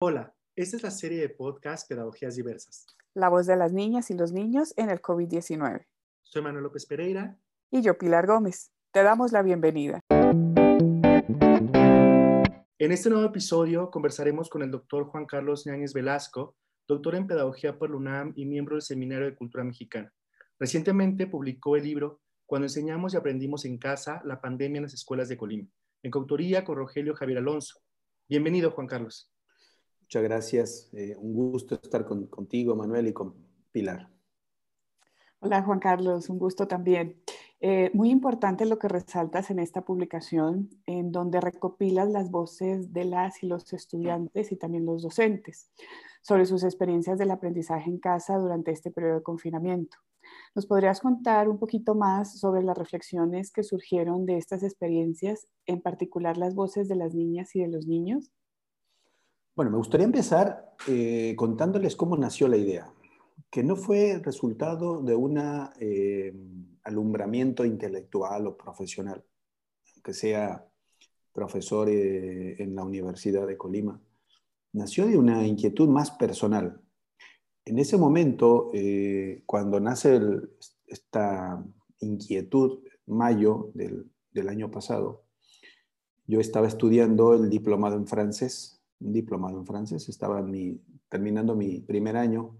Hola, esta es la serie de podcast Pedagogías Diversas. La voz de las niñas y los niños en el COVID-19. Soy Manuel López Pereira. Y yo, Pilar Gómez. Te damos la bienvenida. En este nuevo episodio conversaremos con el doctor Juan Carlos Ñáñez Velasco, doctor en Pedagogía por la UNAM y miembro del Seminario de Cultura Mexicana. Recientemente publicó el libro Cuando enseñamos y aprendimos en casa, la pandemia en las escuelas de Colima, en coautoría con Rogelio Javier Alonso. Bienvenido, Juan Carlos. Muchas gracias. Eh, un gusto estar contigo, Manuel, y con Pilar. Hola, Juan Carlos. Un gusto también. Eh, muy importante lo que resaltas en esta publicación, en donde recopilas las voces de las y los estudiantes y también los docentes sobre sus experiencias del aprendizaje en casa durante este periodo de confinamiento. ¿Nos podrías contar un poquito más sobre las reflexiones que surgieron de estas experiencias, en particular las voces de las niñas y de los niños? Bueno, me gustaría empezar eh, contándoles cómo nació la idea, que no fue resultado de un eh, alumbramiento intelectual o profesional, que sea profesor eh, en la Universidad de Colima. Nació de una inquietud más personal. En ese momento, cuando nace esta inquietud, mayo del, del año pasado, yo estaba estudiando el diplomado en francés un diplomado en francés, estaba terminando mi primer año,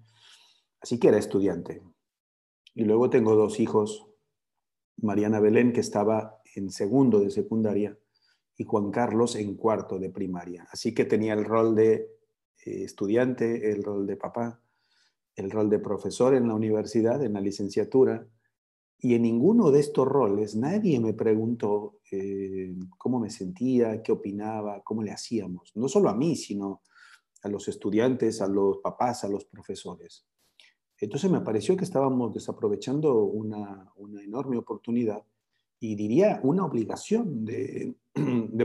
así que era estudiante. Y luego tengo dos hijos, Mariana Belén, que estaba en segundo de secundaria, y Juan Carlos en cuarto de primaria. Así que tenía el rol de eh, estudiante, el rol de papá, el rol de profesor en la universidad, en la licenciatura, y en ninguno de estos roles nadie me preguntó eh, cómo me sentía, qué opinaba, cómo le hacíamos. No solo a mí, sino a los estudiantes, a los papás, a los profesores. Entonces me pareció que estábamos desaprovechando una, enorme oportunidad y diría una obligación de,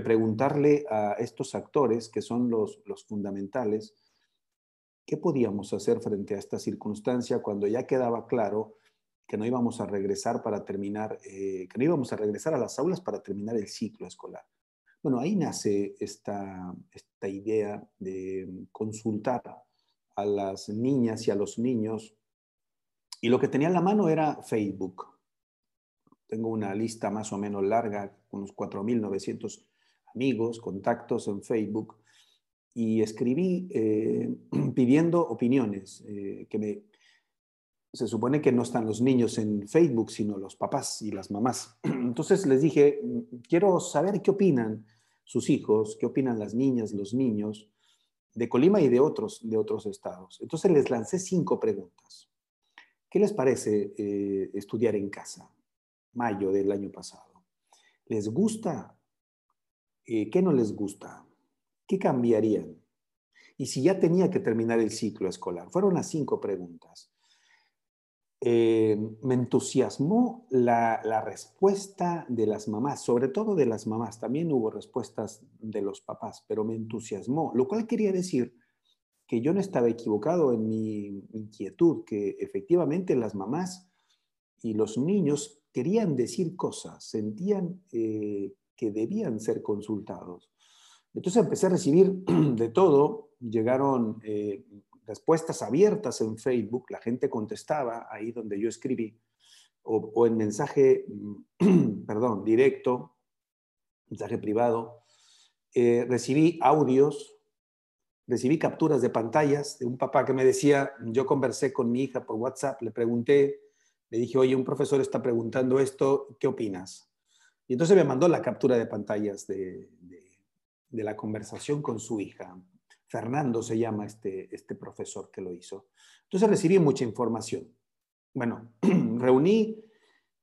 preguntarle a estos actores, que son los, los fundamentales, qué podíamos hacer frente a esta circunstancia cuando ya quedaba claro que no íbamos a regresar para terminar, eh, que no íbamos a regresar a las aulas para terminar el ciclo escolar. Bueno, ahí nace esta, esta idea de consultar a las niñas y a los niños. Y lo que tenía en la mano era Facebook. Tengo una lista más o menos larga, unos 4.900 amigos, contactos en Facebook, y escribí eh, pidiendo opiniones, eh, que me se supone que no están los niños en Facebook, sino los papás y las mamás. Entonces les dije, quiero saber qué opinan sus hijos, qué opinan las niñas, los niños de Colima y de otros, de otros estados. Entonces les lancé cinco preguntas. ¿Qué les parece eh, estudiar en casa? Mayo del año pasado. ¿Les gusta? Eh, ¿Qué no les gusta? ¿Qué cambiarían? Y si ya tenía que terminar el ciclo escolar. Fueron las cinco preguntas. Eh, me entusiasmó la, respuesta de las mamás, sobre todo de las mamás. También hubo respuestas de los papás, pero me entusiasmó, lo cual quería decir que yo no estaba equivocado en mi inquietud, que efectivamente las mamás y los niños querían decir cosas, sentían eh, que debían ser consultados. Entonces empecé a recibir de todo, llegaron eh, respuestas abiertas en Facebook, la gente contestaba ahí donde yo escribí, o, en mensaje, perdón, directo, mensaje privado. Eh, recibí audios, recibí capturas de pantallas de un papá que me decía, yo conversé con mi hija por WhatsApp, le pregunté, le dije, oye, un profesor está preguntando esto, ¿qué opinas? Y entonces me mandó la captura de pantallas de la conversación con su hija. Fernando se llama este, este profesor que lo hizo. Entonces recibí mucha información. Bueno, reuní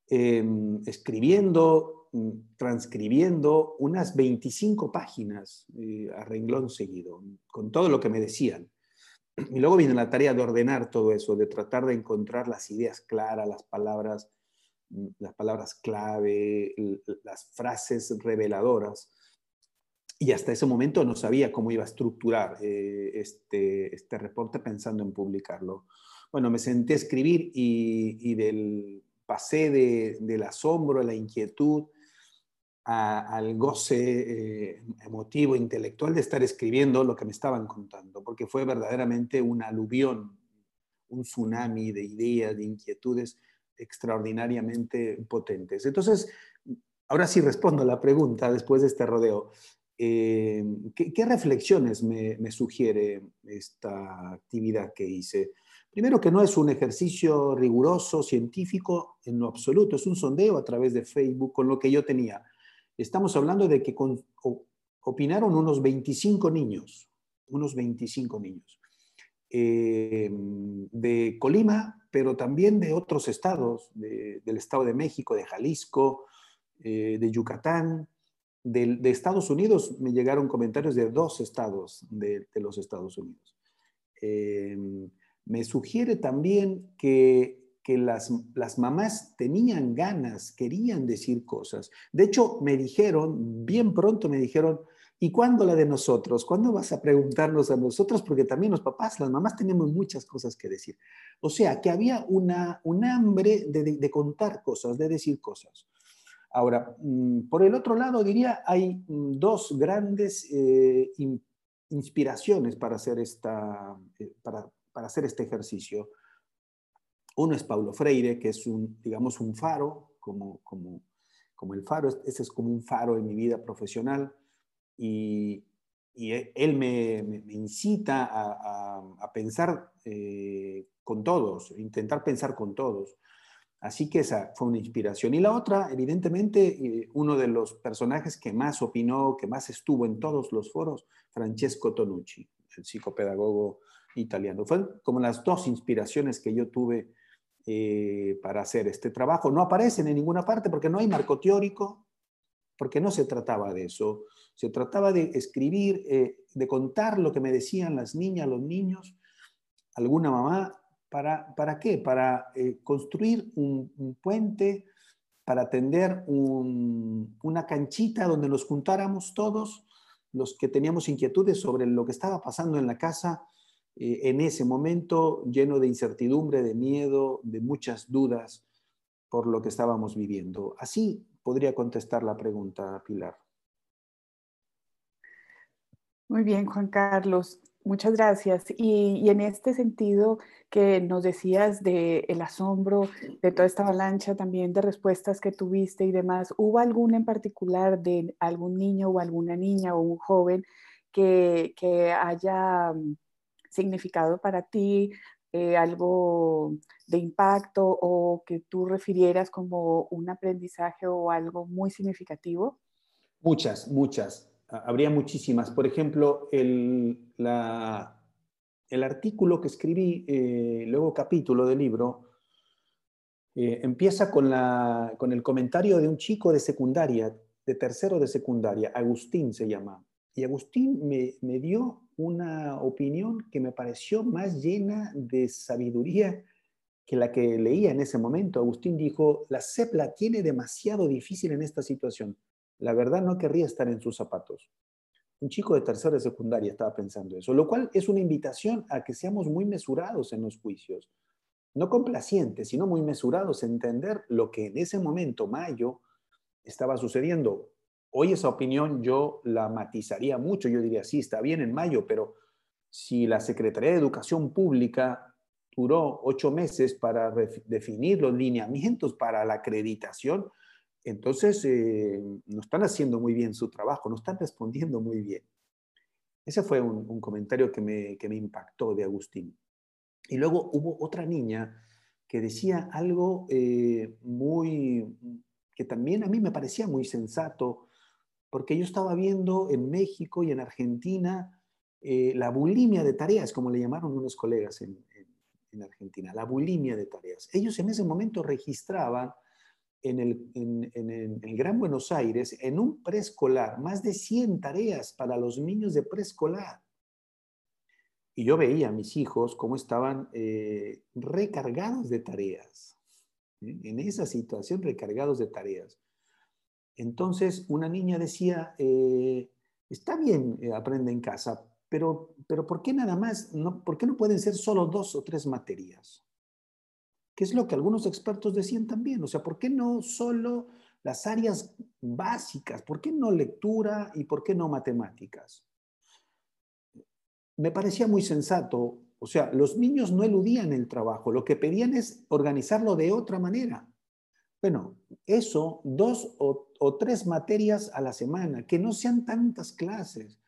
em, escribiendo, mm, transcribiendo unas 25 páginas eh, a renglón seguido, con todo lo que me decían. Y luego viene la tarea de ordenar todo eso, de tratar de encontrar las ideas claras, las palabras, mm, las palabras clave, las frases reveladoras y hasta ese momento no sabía cómo iba a estructurar eh, este, este reporte pensando en publicarlo. Bueno, me senté a escribir y, y del, pasé de, del asombro, la inquietud, al goce eh, emotivo, intelectual de estar escribiendo lo que me estaban contando, porque fue verdaderamente un aluvión, un tsunami de ideas, de inquietudes extraordinariamente potentes. Entonces, ahora sí respondo a la pregunta después de este rodeo. Eh, ¿qué, reflexiones me, sugiere esta actividad que hice? Primero que no es un ejercicio riguroso, científico, en lo absoluto, es un sondeo a través de Facebook con lo que yo tenía. Estamos hablando de que opinaron unos 25 niños, unos 25 niños, eh, de Colima, pero también de otros estados, del Estado de México, de Jalisco, eh, de Yucatán, de, Estados Unidos. Me llegaron comentarios de dos estados de, los Estados Unidos. Eh, me sugiere también que que las, las mamás tenían ganas, querían decir cosas. De hecho, me dijeron, bien pronto me dijeron, ¿y cuándo la de nosotros? ¿Cuándo vas a preguntarnos a nosotros? Porque también los papás, las mamás tenemos muchas cosas que decir. O sea, que había una, un hambre de, contar cosas, de decir cosas. Ahora, mm, por el otro lado, diría, hay mm, dos grandes eh, inspiraciones para hacer, esta, eh, para, para hacer este ejercicio. Uno es Paulo Freire, que es un, digamos, un faro, como, como, como el faro, ese es como un faro en mi vida profesional y, y e, él me, me, incita a, a, pensar eh, con todos, intentar pensar con todos. Así que esa fue una inspiración. Y la otra, evidentemente, eh, uno de los personajes que más opinó, que más estuvo en todos los foros, Francesco Tonucci, el psicopedagogo italiano. Fueron como las dos inspiraciones que yo tuve eh, para hacer este trabajo. No aparecen en ninguna parte porque no hay marco teórico, porque no se trataba de eso. Se trataba de escribir, eh, de contar lo que me decían las niñas, los niños, alguna mamá. ¿Para, para qué? Para eh, construir un, puente, para atender una canchita donde nos juntáramos todos los que teníamos inquietudes sobre lo que estaba pasando en la casa eh, en ese momento lleno de incertidumbre, de miedo, de muchas dudas por lo que estábamos viviendo. Así podría contestar la pregunta, Pilar. Muy bien, Juan Carlos. Muchas gracias. Y, en este sentido que nos decías del el asombro, de toda esta avalancha también de respuestas que tuviste y demás, ¿hubo alguna en particular de algún niño o alguna niña o un joven que, que haya significado para ti, eh, algo de impacto o que tú refirieras como un aprendizaje o algo muy significativo? Muchas, muchas. Habría muchísimas. Por ejemplo, el, el artículo que escribí, eh, luego capítulo del libro, eh, empieza con, la, con el comentario de un chico de secundaria, de tercero de secundaria, Agustín se llama. Y Agustín me, me dio una opinión que me pareció más llena de sabiduría que la que leía en ese momento. Agustín dijo, la CEP la tiene demasiado difícil en esta situación. La verdad no querría estar en sus zapatos. Un chico de tercera de secundaria estaba pensando eso, lo cual es una invitación a que seamos muy mesurados en los juicios. No complacientes, sino muy mesurados, entender lo que en ese momento, mayo, estaba sucediendo. Hoy esa opinión yo la matizaría mucho, yo diría, sí, está bien en mayo, pero si la Secretaría de Educación Pública duró ocho meses para definir los lineamientos para la acreditación, entonces eh, no están haciendo muy bien su trabajo, no están respondiendo muy bien. Ese fue un, comentario que me, que me impactó de Agustín. Y luego hubo otra niña que decía algo eh, muy, que también a mí me parecía muy sensato, porque yo estaba viendo en México y en Argentina eh, la bulimia de tareas, como le llamaron unos colegas en, Argentina, la bulimia de tareas. Ellos en ese momento registraban en el, en el, Gran Buenos Aires, en un preescolar, más de 100 tareas para los niños de preescolar. Y yo veía a mis hijos cómo estaban eh, recargados de tareas, en esa situación recargados de tareas. Entonces, una niña decía, eh, está bien, eh, aprende en casa, pero, pero ¿por qué nada más? No, ¿Por qué no pueden ser solo dos o tres materias? Que es lo que algunos expertos decían también. O sea, ¿por qué no solo las áreas básicas. ¿Por qué no lectura y por qué no matemáticas? Me parecía muy sensato. O sea, los niños no eludían el trabajo, lo que pedían es organizarlo de otra manera. Bueno, eso, dos o, tres materias a la semana, que no sean tantas clases,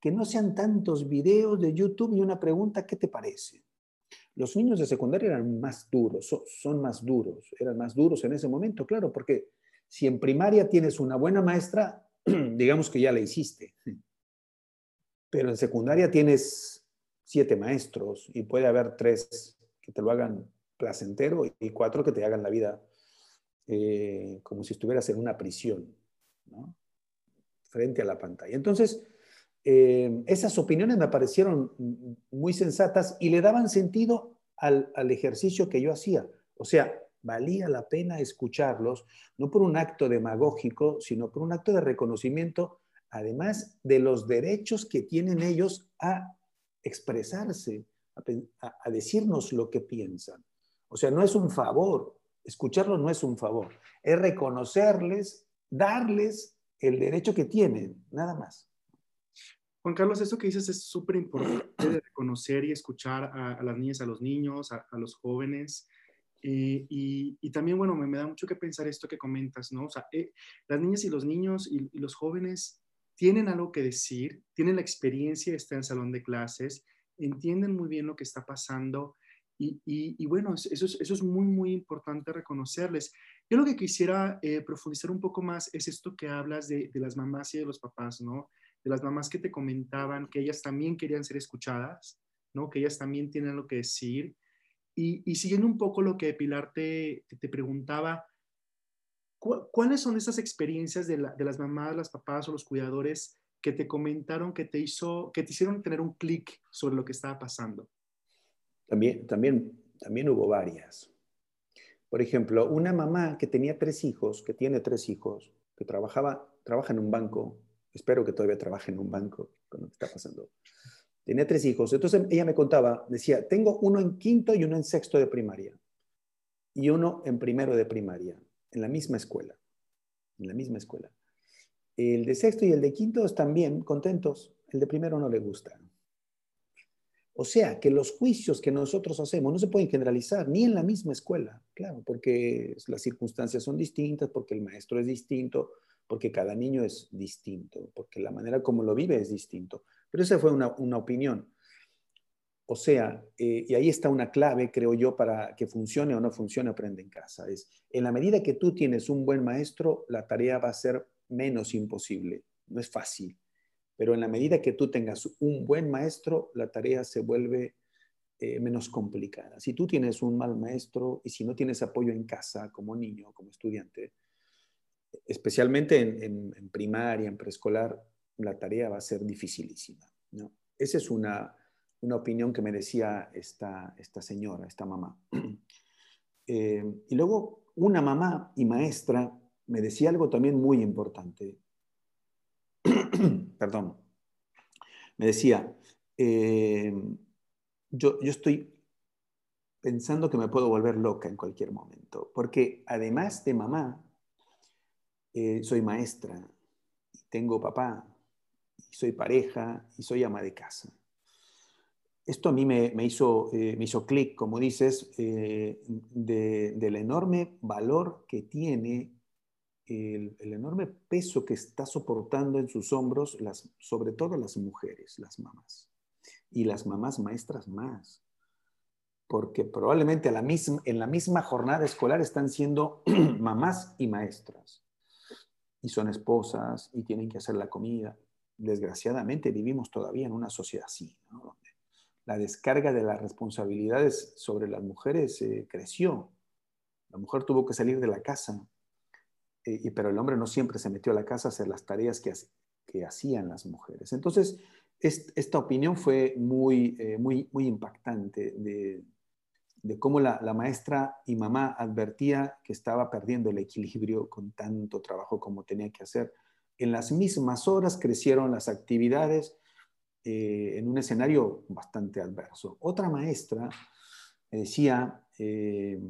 que no sean tantos videos de YouTube y una pregunta, ¿qué te parece? Los niños de secundaria eran más duros, son, más duros, eran más duros en ese momento, claro, porque si en primaria tienes una buena maestra, digamos que ya la hiciste. Pero en secundaria tienes siete maestros y puede haber tres que te lo hagan placentero y cuatro que te hagan la vida eh, como si estuvieras en una prisión, frente a la pantalla. Entonces, eh, esas opiniones me parecieron muy sensatas y le daban sentido al, al ejercicio que yo hacía. O sea, valía la pena escucharlos, no por un acto demagógico, sino por un acto de reconocimiento, además de los derechos que tienen ellos a expresarse, a, a decirnos lo que piensan. O sea, no es un favor, escucharlos no es un favor, es reconocerles, darles el derecho que tienen, nada más. Juan Carlos, eso que dices es súper importante de reconocer y escuchar a, las niñas, a los niños, a, los jóvenes. Eh, y, también, bueno, me, da mucho que pensar esto que comentas, ¿no? O sea, eh, las niñas y los niños y, y, los jóvenes tienen algo que decir, tienen la experiencia estar en salón de clases, entienden muy bien lo que está pasando y, bueno, eso es, eso es muy, muy importante reconocerles. Yo lo que quisiera eh, profundizar un poco más es esto que hablas de, de, las mamás y de los papás, ¿no? De las mamás que te comentaban que ellas también querían ser escuchadas, ¿no? Que ellas también tienen lo que decir. Y, y siguiendo un poco lo que Pilar te, te preguntaba, ¿cuáles son esas experiencias de, de, las mamás, las papás o los cuidadores que te comentaron que te hizo, que te hicieron tener un clic sobre lo que estaba pasando? También, también, también hubo varias. Por ejemplo, una mamá que tenía tres hijos, que tiene tres hijos, que trabajaba, trabaja en un banco, espero que todavía trabaje en un banco con lo que está pasando. Tenía tres hijos. Entonces ella me contaba, decía, tengo uno en quinto y uno en sexto de primaria. Y uno en primero de primaria, en la misma escuela. En la misma escuela. El de sexto y el de quinto están bien, contentos. El de primero no le gusta. O sea, que los juicios que nosotros hacemos no se pueden generalizar ni en la misma escuela, claro, porque las circunstancias son distintas, porque el maestro es distinto, porque cada niño es distinto, porque la manera como lo vive es distinto. Pero esa fue una, opinión. O sea, eh, y ahí está una clave, creo yo, para que funcione o no funcione Aprende en Casa. Es, en la medida que tú tienes un buen maestro, la tarea va a ser menos imposible. No es fácil, pero en la medida que tú tengas un buen maestro, la tarea se vuelve eh, menos complicada. Si tú tienes un mal maestro y si no tienes apoyo en casa como niño, como estudiante, especialmente en, primaria, en preescolar, la tarea va a ser dificilísima. ¿no? Esa es una, opinión que me decía esta, esta señora, esta mamá. Eh, y luego una mamá y maestra me decía algo también muy importante. perdón, me decía, eh, yo, yo estoy pensando que me puedo volver loca en cualquier momento, porque además de mamá, eh, soy maestra, tengo papá, soy pareja, y soy ama de casa. Esto a mí me, hizo, eh, me hizo clic, como dices, del enorme valor que tiene el, enorme peso que está soportando en sus hombros, las, sobre todo las mujeres, las mamás, y las mamás maestras más, porque probablemente a la misma, en la misma jornada escolar están siendo mamás y maestras, y son esposas y tienen que hacer la comida. Desgraciadamente vivimos todavía en una sociedad así, la descarga de las responsabilidades sobre las mujeres eh, creció. La mujer tuvo que salir de la casa y, pero el hombre no siempre se metió a la casa a hacer las tareas que, que hacían las mujeres. Entonces, esta opinión fue muy, eh, muy, muy impactante de, de cómo la, la, maestra y mamá advertía que estaba perdiendo el equilibrio con tanto trabajo como tenía que hacer. En las mismas horas crecieron las actividades eh, en un escenario bastante adverso. Otra maestra decía eh,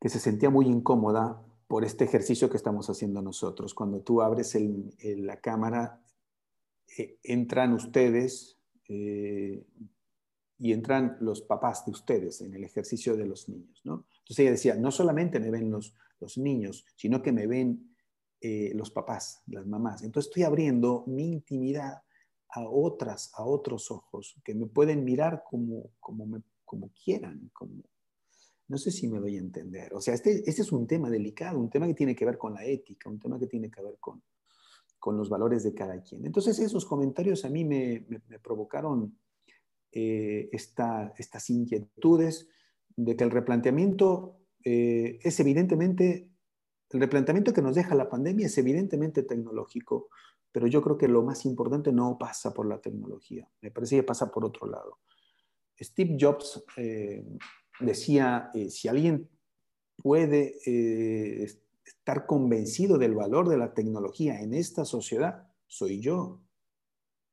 que se sentía muy incómoda por este ejercicio que estamos haciendo nosotros. Cuando tú abres la cámara, eh, entran ustedes y entran los papás de ustedes en el ejercicio de los niños. ¿no? Entonces ella decía, no solamente me ven los, los niños, sino que me ven eh, los papás, las mamás. Entonces estoy abriendo mi intimidad a otras, a otros ojos, que me pueden mirar como, como, me, como quieran, como, no sé si me doy a entender. O sea, este, este, es un tema delicado, un tema que tiene que ver con la ética, un tema que tiene que ver con, con los valores de cada quien. Entonces, esos comentarios a mí me, me, provocaron eh, estas inquietudes de que el replanteamiento eh, es evidentemente, el replanteamiento que nos deja la pandemia es evidentemente tecnológico, pero yo creo que lo más importante no pasa por la tecnología, me parece que pasa por otro lado. Steve Jobs eh, decía, eh, si alguien puede estar convencido del valor de la tecnología en esta sociedad, soy yo,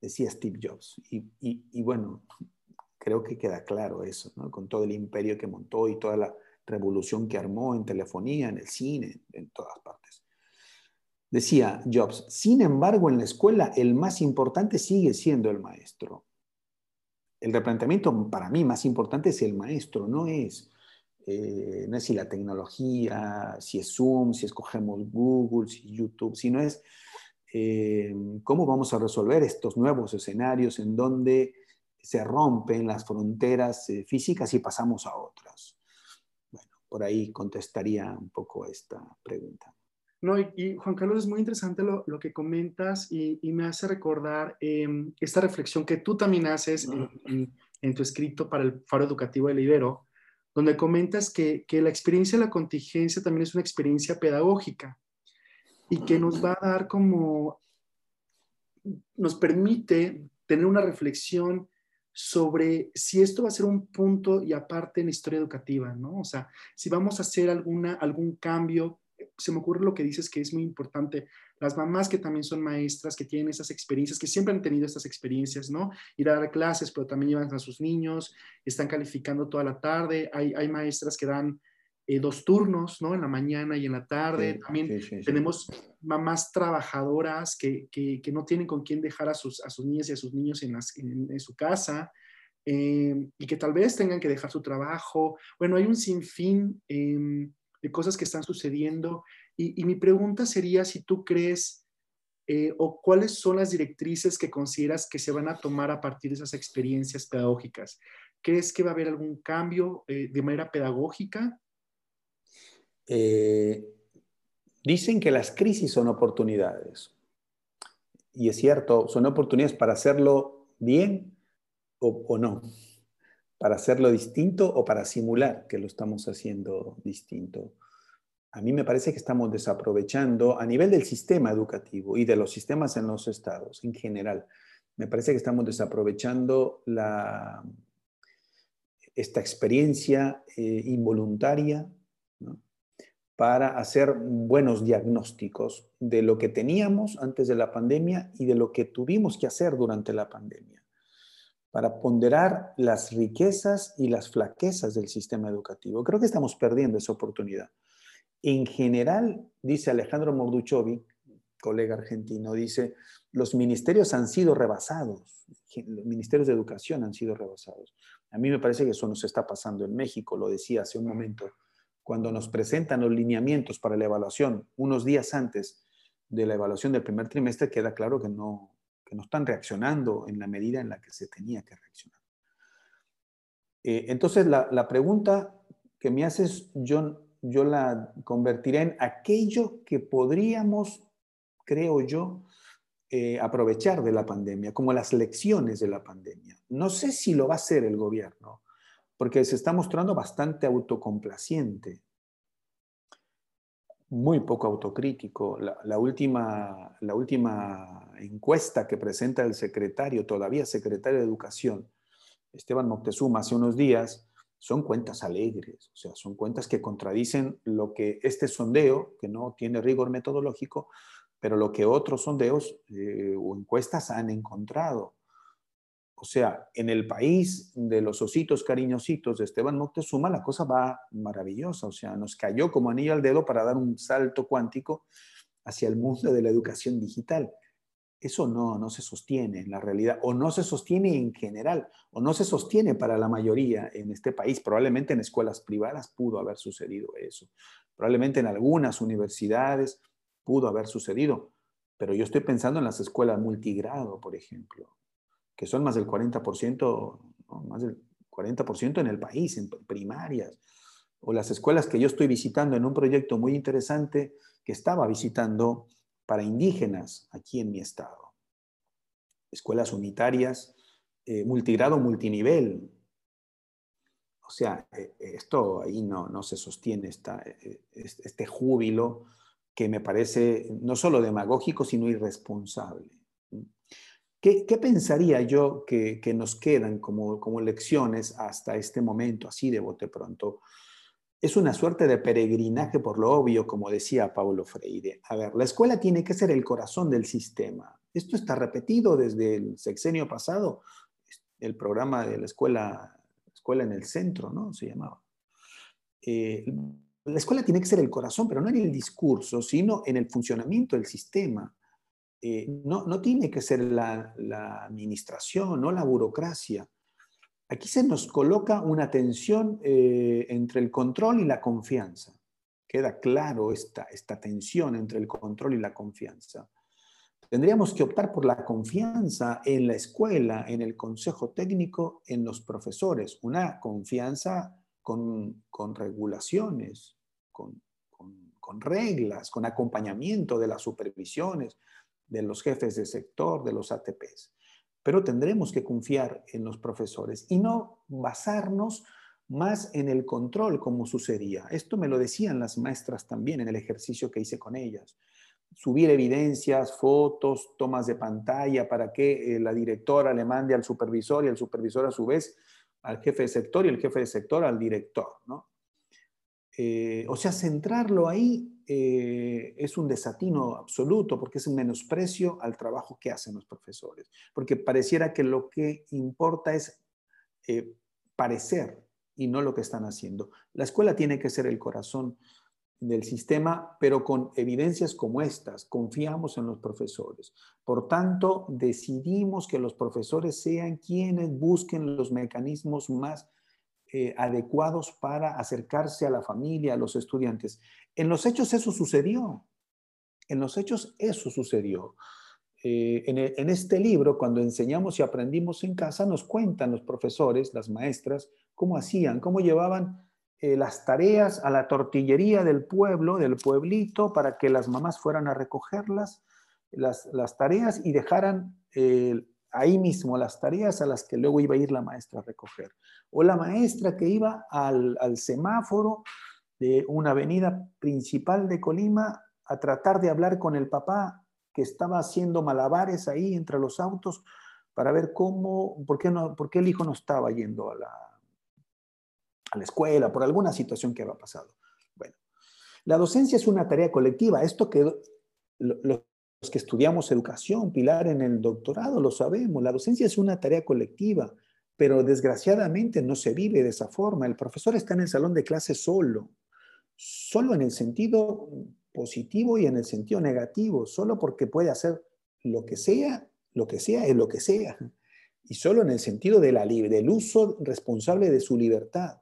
decía Steve Jobs. Y, bueno, creo que queda claro eso, con todo el imperio que montó y toda la revolución que armó en telefonía, en el cine, en todas partes. Decía Jobs, sin embargo, en la escuela el más importante sigue siendo el maestro el replanteamiento para mí más importante es el maestro, no es, eh, no es si la tecnología, si es Zoom, si escogemos Google, si YouTube, sino es eh, cómo vamos a resolver estos nuevos escenarios en donde se rompen las fronteras eh, físicas y pasamos a otras. Bueno, por ahí contestaría un poco esta pregunta. No, y, Juan Carlos, es muy interesante lo, que comentas y, me hace recordar em, esta reflexión que tú también haces en, tu escrito para el Faro Educativo de Ibero, donde comentas que, que, la experiencia de la contingencia también es una experiencia pedagógica y que nos va a dar como, nos permite tener una reflexión sobre si esto va a ser un punto y aparte en la historia educativa, ¿no? O sea, si vamos a hacer alguna, algún cambio se me ocurre lo que dices que es muy importante. Las mamás que también son maestras, que tienen esas experiencias, que siempre han tenido estas experiencias, ¿no? Ir a dar clases, pero también llevan a sus niños, están calificando toda la tarde. Hay, hay maestras que dan eh, dos turnos, ¿no? En la mañana y en la tarde. también tenemos mamás trabajadoras que, que, que, no tienen con quién dejar a sus, a sus niñas y a sus niños en, en, su casa. Eh, y que tal vez tengan que dejar su trabajo. Bueno, hay un sinfín eh, de cosas que están sucediendo. Y, mi pregunta sería si tú crees eh, o cuáles son las directrices que consideras que se van a tomar a partir de esas experiencias pedagógicas. ¿Crees que va a haber algún cambio eh, de manera pedagógica? Eh, dicen que las crisis son oportunidades. Y es cierto, son oportunidades para hacerlo bien o, o no para hacerlo distinto o para simular que lo estamos haciendo distinto. A mí me parece que estamos desaprovechando a nivel del sistema educativo y de los sistemas en los estados en general. Me parece que estamos desaprovechando la, esta experiencia eh, involuntaria para hacer buenos diagnósticos de lo que teníamos antes de la pandemia y de lo que tuvimos que hacer durante la pandemia para ponderar las riquezas y las flaquezas del sistema educativo. Creo que estamos perdiendo esa oportunidad. En general, dice Alejandro Morduchovi, colega argentino, dice, los ministerios han sido rebasados, los ministerios de educación han sido rebasados. A mí me parece que eso nos está pasando en México, lo decía hace un momento, cuando nos presentan los lineamientos para la evaluación unos días antes de la evaluación del primer trimestre, queda claro que no, que no están reaccionando en la medida en la que se tenía que reaccionar. Eh, entonces, la, pregunta que me haces, yo, yo la convertiré en aquello que podríamos, creo yo, eh, aprovechar de la pandemia, como las lecciones de la pandemia. No sé si lo va a hacer el gobierno, porque se está mostrando bastante autocomplaciente muy poco autocrítico. La, última, la última encuesta que presenta el secretario, todavía secretario de Educación, Esteban Moctezuma, hace unos días, son cuentas alegres, o sea, son cuentas que contradicen lo que este sondeo, que no tiene rigor metodológico, pero lo que otros sondeos eh, o encuestas han encontrado. O sea, en el país de los ositos cariñositos de Esteban Moctezuma, la cosa va maravillosa. O sea, nos cayó como anillo al dedo para dar un salto cuántico hacia el mundo de la educación digital. Eso no, no se sostiene en la realidad, o no se sostiene en general, o no se sostiene para la mayoría en este país. Probablemente en escuelas privadas pudo haber sucedido eso. Probablemente en algunas universidades pudo haber sucedido. Pero yo estoy pensando en las escuelas multigrado, por ejemplo, que son más del 40%, más del 40% en el país, en primarias, o las escuelas que yo estoy visitando en un proyecto muy interesante que estaba visitando para indígenas aquí en mi estado. Escuelas unitarias, eh, multigrado, multinivel. O sea, eh, esto ahí no, no se sostiene, esta, eh, este júbilo que me parece no solo demagógico, sino irresponsable. ¿Qué, pensaría yo que, nos quedan como, lecciones hasta este momento, así de bote pronto? Es una suerte de peregrinaje por lo obvio, como decía Paulo Freire. A ver, la escuela tiene que ser el corazón del sistema. Esto está repetido desde el sexenio pasado, el programa de la escuela, escuela en el centro, ¿no? Se llamaba. Eh, la escuela tiene que ser el corazón, pero no en el discurso, sino en el funcionamiento del sistema. Eh, no, no, tiene que ser la, administración, no la burocracia. Aquí se nos coloca una tensión eh, entre el control y la confianza. Queda claro esta, esta tensión entre el control y la confianza. Tendríamos que optar por la confianza en la escuela, en el consejo técnico, en los profesores. Una confianza con, con regulaciones, con, con, con reglas, con acompañamiento de las supervisiones, de los jefes de sector, de los ATPs. Pero tendremos que confiar en los profesores y no basarnos más en el control como sucedía. Esto me lo decían las maestras también en el ejercicio que hice con ellas. Subir evidencias, fotos, tomas de pantalla para que eh, la directora le mande al supervisor y el supervisor a su vez al jefe de sector y el jefe de sector al director. ¿no? Eh, o sea, centrarlo ahí eh, es un desatino absoluto porque es un menosprecio al trabajo que hacen los profesores, porque pareciera que lo que importa es eh, parecer y no lo que están haciendo. La escuela tiene que ser el corazón del sistema, pero con evidencias como estas, confiamos en los profesores. Por tanto, decidimos que los profesores sean quienes busquen los mecanismos más eh, adecuados para acercarse a la familia, a los estudiantes. En los hechos eso sucedió. En los hechos eso sucedió. Eh, en, este libro, cuando enseñamos y aprendimos en casa, nos cuentan los profesores, las maestras, cómo hacían, cómo llevaban eh, las tareas a la tortillería del pueblo, del pueblito, para que las mamás fueran a recogerlas, las, tareas y dejaran ahí mismo las tareas a las que luego iba a ir la maestra a recoger. O la maestra que iba al, semáforo de una avenida principal de Colima a tratar de hablar con el papá que estaba haciendo malabares ahí entre los autos para ver cómo, por qué, no, por qué el hijo no estaba yendo a la, a la escuela, por alguna situación que había pasado. Bueno, la docencia es una tarea colectiva. Esto que los que estudiamos educación, Pilar, en el doctorado, lo sabemos. La docencia es una tarea colectiva, pero desgraciadamente no se vive de esa forma. El profesor está en el salón de clase solo, solo en el sentido positivo y en el sentido negativo, solo porque puede hacer lo que sea, lo que sea es lo que sea, y solo en el sentido de la, del uso responsable de su libertad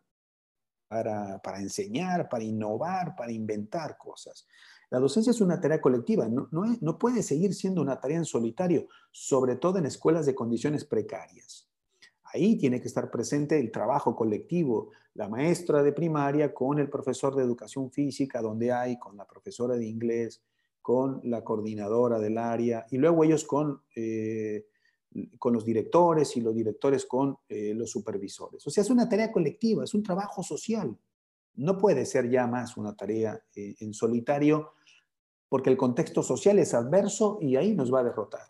para, para enseñar, para innovar, para inventar cosas. La docencia es una tarea colectiva, no, puede seguir siendo una tarea en solitario, sobre todo en escuelas de condiciones precarias. Ahí tiene que estar presente el trabajo colectivo, la maestra de primaria con el profesor de educación física, donde hay, con la profesora de inglés, con la coordinadora del área, y luego ellos con, eh, con los directores y los directores con eh, los supervisores. O sea, es una tarea colectiva, es un trabajo social. No puede ser ya más una tarea eh, en solitario porque el contexto social es adverso y ahí nos va a derrotar.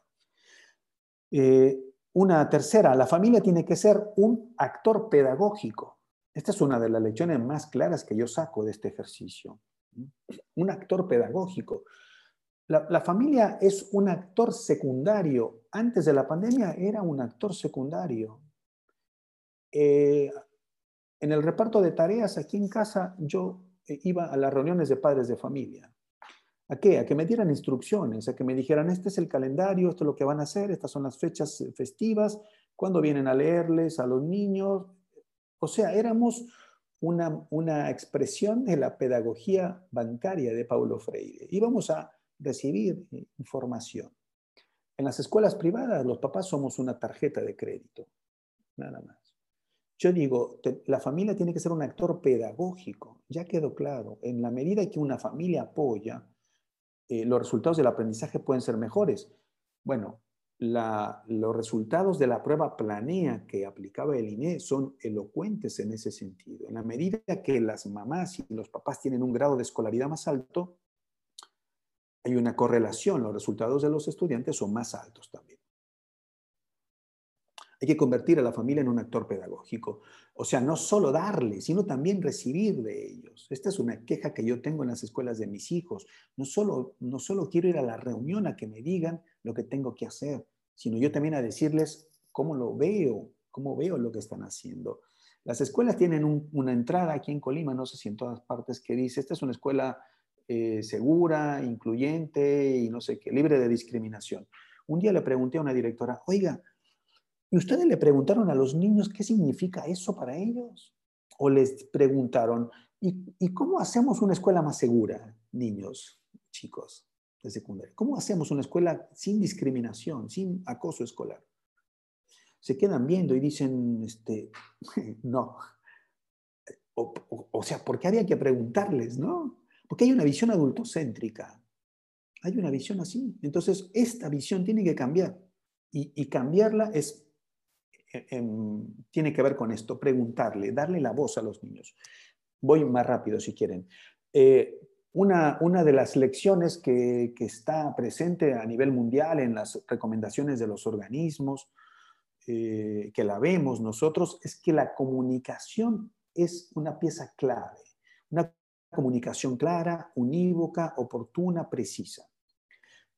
Eh, una tercera, la familia tiene que ser un actor pedagógico. Esta es una de las lecciones más claras que yo saco de este ejercicio. Un actor pedagógico. La, familia es un actor secundario. Antes de la pandemia era un actor secundario. Eh, en el reparto de tareas aquí en casa yo eh, iba a las reuniones de padres de familia. ¿A qué? A que me dieran instrucciones, a que me dijeran, este es el calendario, esto es lo que van a hacer, estas son las fechas festivas, cuándo vienen a leerles a los niños. O sea, éramos una, una expresión de la pedagogía bancaria de Paulo Freire. Íbamos a recibir eh, información. En las escuelas privadas, los papás somos una tarjeta de crédito, nada más. Yo digo, la familia tiene que ser un actor pedagógico, ya quedó claro. En la medida que una familia apoya, eh, los resultados del aprendizaje pueden ser mejores. Bueno, los resultados de la prueba planea que aplicaba el INE son elocuentes en ese sentido. En la medida que las mamás y los papás tienen un grado de escolaridad más alto, hay una correlación, los resultados de los estudiantes son más altos también. Hay que convertir a la familia en un actor pedagógico. O sea, no solo darle, sino también recibir de ellos. Esta es una queja que yo tengo en las escuelas de mis hijos. No solo, no solo quiero ir a la reunión a que me digan lo que tengo que hacer, sino yo también a decirles cómo lo veo, cómo veo lo que están haciendo. Las escuelas tienen una entrada aquí en Colima, no sé si en todas partes, que dice, esta es una escuela eh, segura, incluyente y no sé qué, libre de discriminación. Un día le pregunté a una directora, oiga, ¿Y ustedes le preguntaron a los niños qué significa eso para ellos? ¿O les preguntaron, ¿y, cómo hacemos una escuela más segura, niños, chicos de secundaria? ¿Cómo hacemos una escuela sin discriminación, sin acoso escolar? Se quedan viendo y dicen, este, no. O, sea, ¿por qué había que preguntarles, no? Porque hay una visión adultocéntrica. Hay una visión así. Entonces, esta visión tiene que cambiar. Y cambiarla es tiene que ver con esto, preguntarle, darle la voz a los niños. Voy más rápido si quieren. Eh, una, una, de las lecciones que, que, está presente a nivel mundial en las recomendaciones de los organismos, eh, que la vemos nosotros, es que la comunicación es una pieza clave, una comunicación clara, unívoca, oportuna, precisa.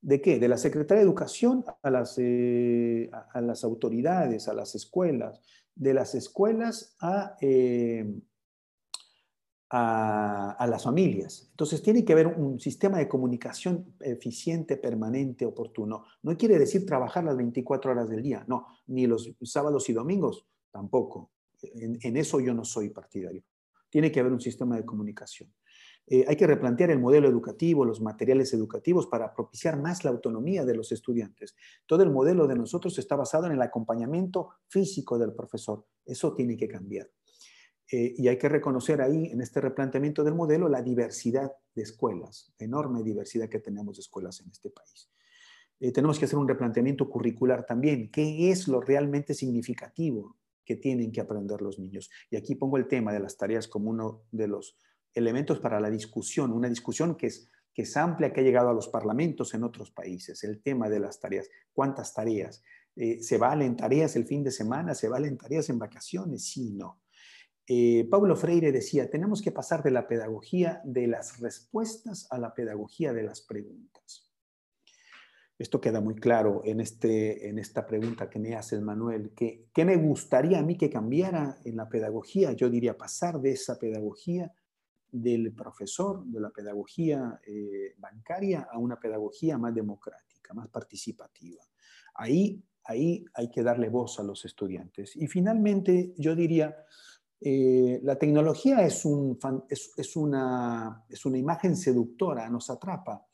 ¿De qué? De la Secretaría de Educación a las, eh, a las autoridades, a las escuelas, de las escuelas a, eh, a, las familias. Entonces tiene que haber un sistema de comunicación eficiente, permanente, oportuno. No quiere decir trabajar las 24 horas del día, no, ni los sábados y domingos tampoco. en eso yo no soy partidario. Tiene que haber un sistema de comunicación. Eh, hay que replantear el modelo educativo, los materiales educativos para propiciar más la autonomía de los estudiantes. Todo el modelo de nosotros está basado en el acompañamiento físico del profesor. Eso tiene que cambiar. Eh, y hay que reconocer ahí, en este replanteamiento del modelo, la diversidad de escuelas, enorme diversidad que tenemos de escuelas en este país. Eh, tenemos que hacer un replanteamiento curricular también. ¿Qué es lo realmente significativo que tienen que aprender los niños? Y aquí pongo el tema de las tareas como uno de los elementos para la discusión, una discusión que es, que es amplia, que ha llegado a los parlamentos en otros países, el tema de las tareas, cuántas tareas, eh, ¿se valen tareas el fin de semana? ¿Se valen tareas en vacaciones? Sí, no. Eh, Pablo Freire decía, tenemos que pasar de la pedagogía de las respuestas a la pedagogía de las preguntas. Esto queda muy claro en, este, en esta pregunta que me hace Manuel. ¿Qué, ¿Qué me gustaría a mí que cambiara en la pedagogía? Yo diría pasar de esa pedagogía del profesor, de la pedagogía eh, bancaria a una pedagogía más democrática, más participativa. Ahí, ahí hay que darle voz a los estudiantes. Y finalmente, yo diría, eh, la tecnología es, un, es, una, es una imagen seductora, nos atrapa,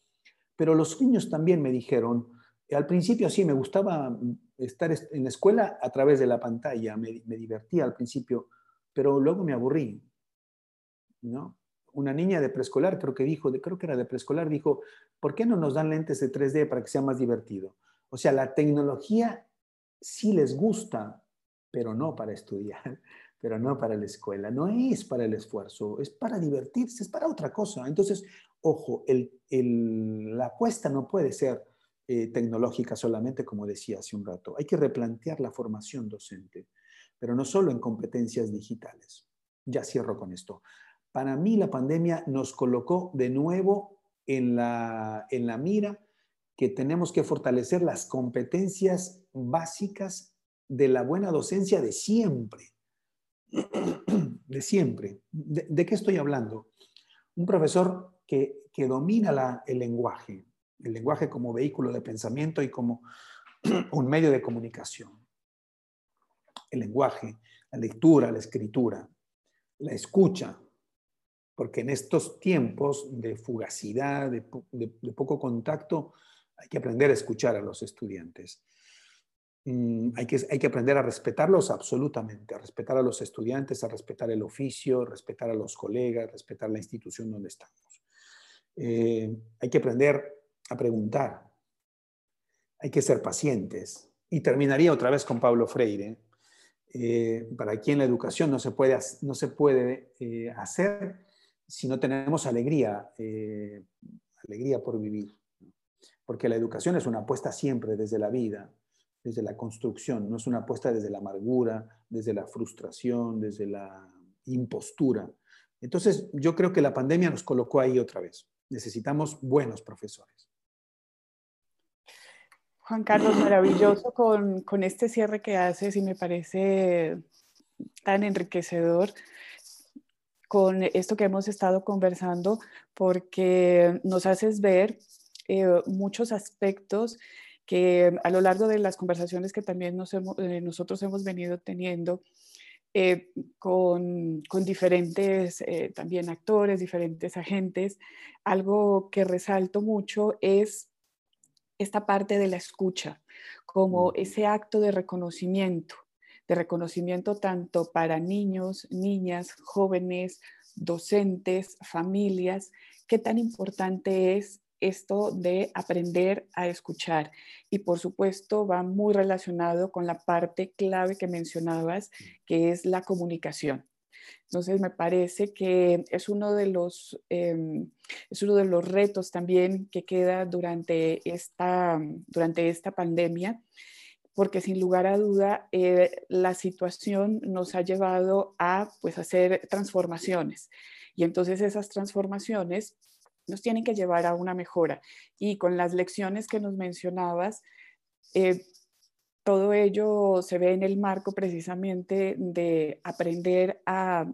pero los niños también me dijeron, al principio sí, me gustaba estar en la escuela a través de la pantalla, me, me divertía al principio, pero luego me aburrí, ¿no? Una niña de preescolar, creo que dijo, creo que era de preescolar, dijo, ¿por qué no nos dan lentes de 3D para que sea más divertido? O sea, la tecnología sí les gusta, pero no para estudiar, pero no para la escuela, no es para el esfuerzo, es para divertirse, es para otra cosa. Entonces, ojo, la apuesta no puede ser eh, tecnológica solamente, como decía hace un rato. Hay que replantear la formación docente, pero no solo en competencias digitales. Ya cierro con esto. Para mí la pandemia nos colocó de nuevo en la, en la mira que tenemos que fortalecer las competencias básicas de la buena docencia de siempre. De siempre. ¿De, qué estoy hablando? Un profesor que, domina el lenguaje, el lenguaje como vehículo de pensamiento y como un medio de comunicación. El lenguaje, la lectura, la escritura, la escucha, porque en estos tiempos de fugacidad, de, poco contacto, hay que aprender a escuchar a los estudiantes. Mm, hay, que, hay que aprender a respetarlos absolutamente, a respetar a los estudiantes, a respetar el oficio, respetar a los colegas, respetar la institución donde estamos. Eh, hay que aprender a preguntar, hay que ser pacientes. Y terminaría otra vez con Pablo Freire, eh, para quien la educación no se puede, no se puede eh, hacer si no tenemos alegría, eh, alegría por vivir. Porque la educación es una apuesta siempre desde la vida, desde la construcción, no es una apuesta desde la amargura, desde la frustración, desde la impostura. Entonces, yo creo que la pandemia nos colocó ahí otra vez. Necesitamos buenos profesores. Juan Carlos, maravilloso con, con este cierre que haces y me parece tan enriquecedor con esto que hemos estado conversando porque nos haces ver eh, muchos aspectos que a lo largo de las conversaciones que también eh, nosotros hemos venido teniendo eh, con, con, diferentes también actores, diferentes agentes, algo que resalto mucho es esta parte de la escucha como ese acto de reconocimiento de reconocimiento tanto para niños, niñas, jóvenes, docentes, familias, qué tan importante es esto de aprender a escuchar. Y por supuesto va muy relacionado con la parte clave que mencionabas, que es la comunicación. Entonces me parece que es uno de los, em, es uno de los retos también que queda durante esta, durante esta pandemia porque sin lugar a duda eh, la situación nos ha llevado a pues, hacer transformaciones. Y entonces esas transformaciones nos tienen que llevar a una mejora. Y con las lecciones que nos mencionabas, eh, todo ello se ve en el marco precisamente de aprender a,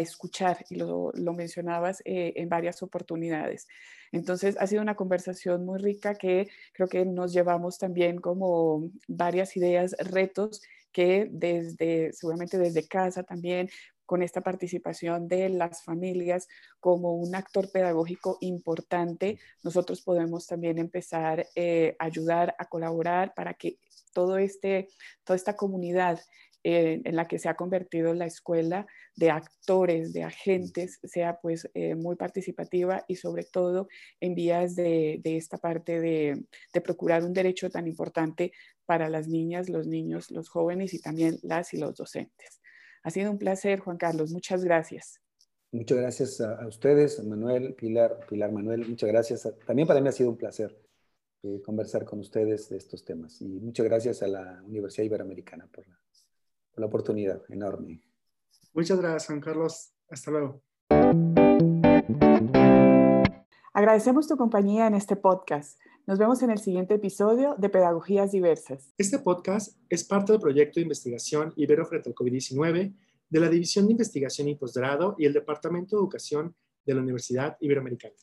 escuchar, y lo, mencionabas eh, en varias oportunidades. Entonces, ha sido una conversación muy rica que creo que nos llevamos también como varias ideas, retos que desde, seguramente desde casa también, con esta participación de las familias como un actor pedagógico importante, nosotros podemos también empezar eh, a ayudar, a colaborar para que todo este, toda esta comunidad eh, en la que se ha convertido la escuela de actores, de agentes, sea pues eh, muy participativa y sobre todo en vías de, esta parte de, de, procurar un derecho tan importante para las niñas, los niños, los jóvenes y también las y los docentes. Ha sido un placer, Juan Carlos. Muchas gracias. Muchas gracias a, ustedes, Manuel, Pilar, Pilar Manuel. Muchas gracias. También para mí ha sido un placer eh, conversar con ustedes de estos temas. Y muchas gracias a la Universidad Iberoamericana por la, por la oportunidad enorme. Muchas gracias, Juan Carlos. Hasta luego. Agradecemos tu compañía en este podcast. Nos vemos en el siguiente episodio de Pedagogías Diversas. Este podcast es parte del proyecto de investigación Ibero frente al COVID-19 de la División de Investigación y Posgrado y el Departamento de Educación de la Universidad Iberoamericana.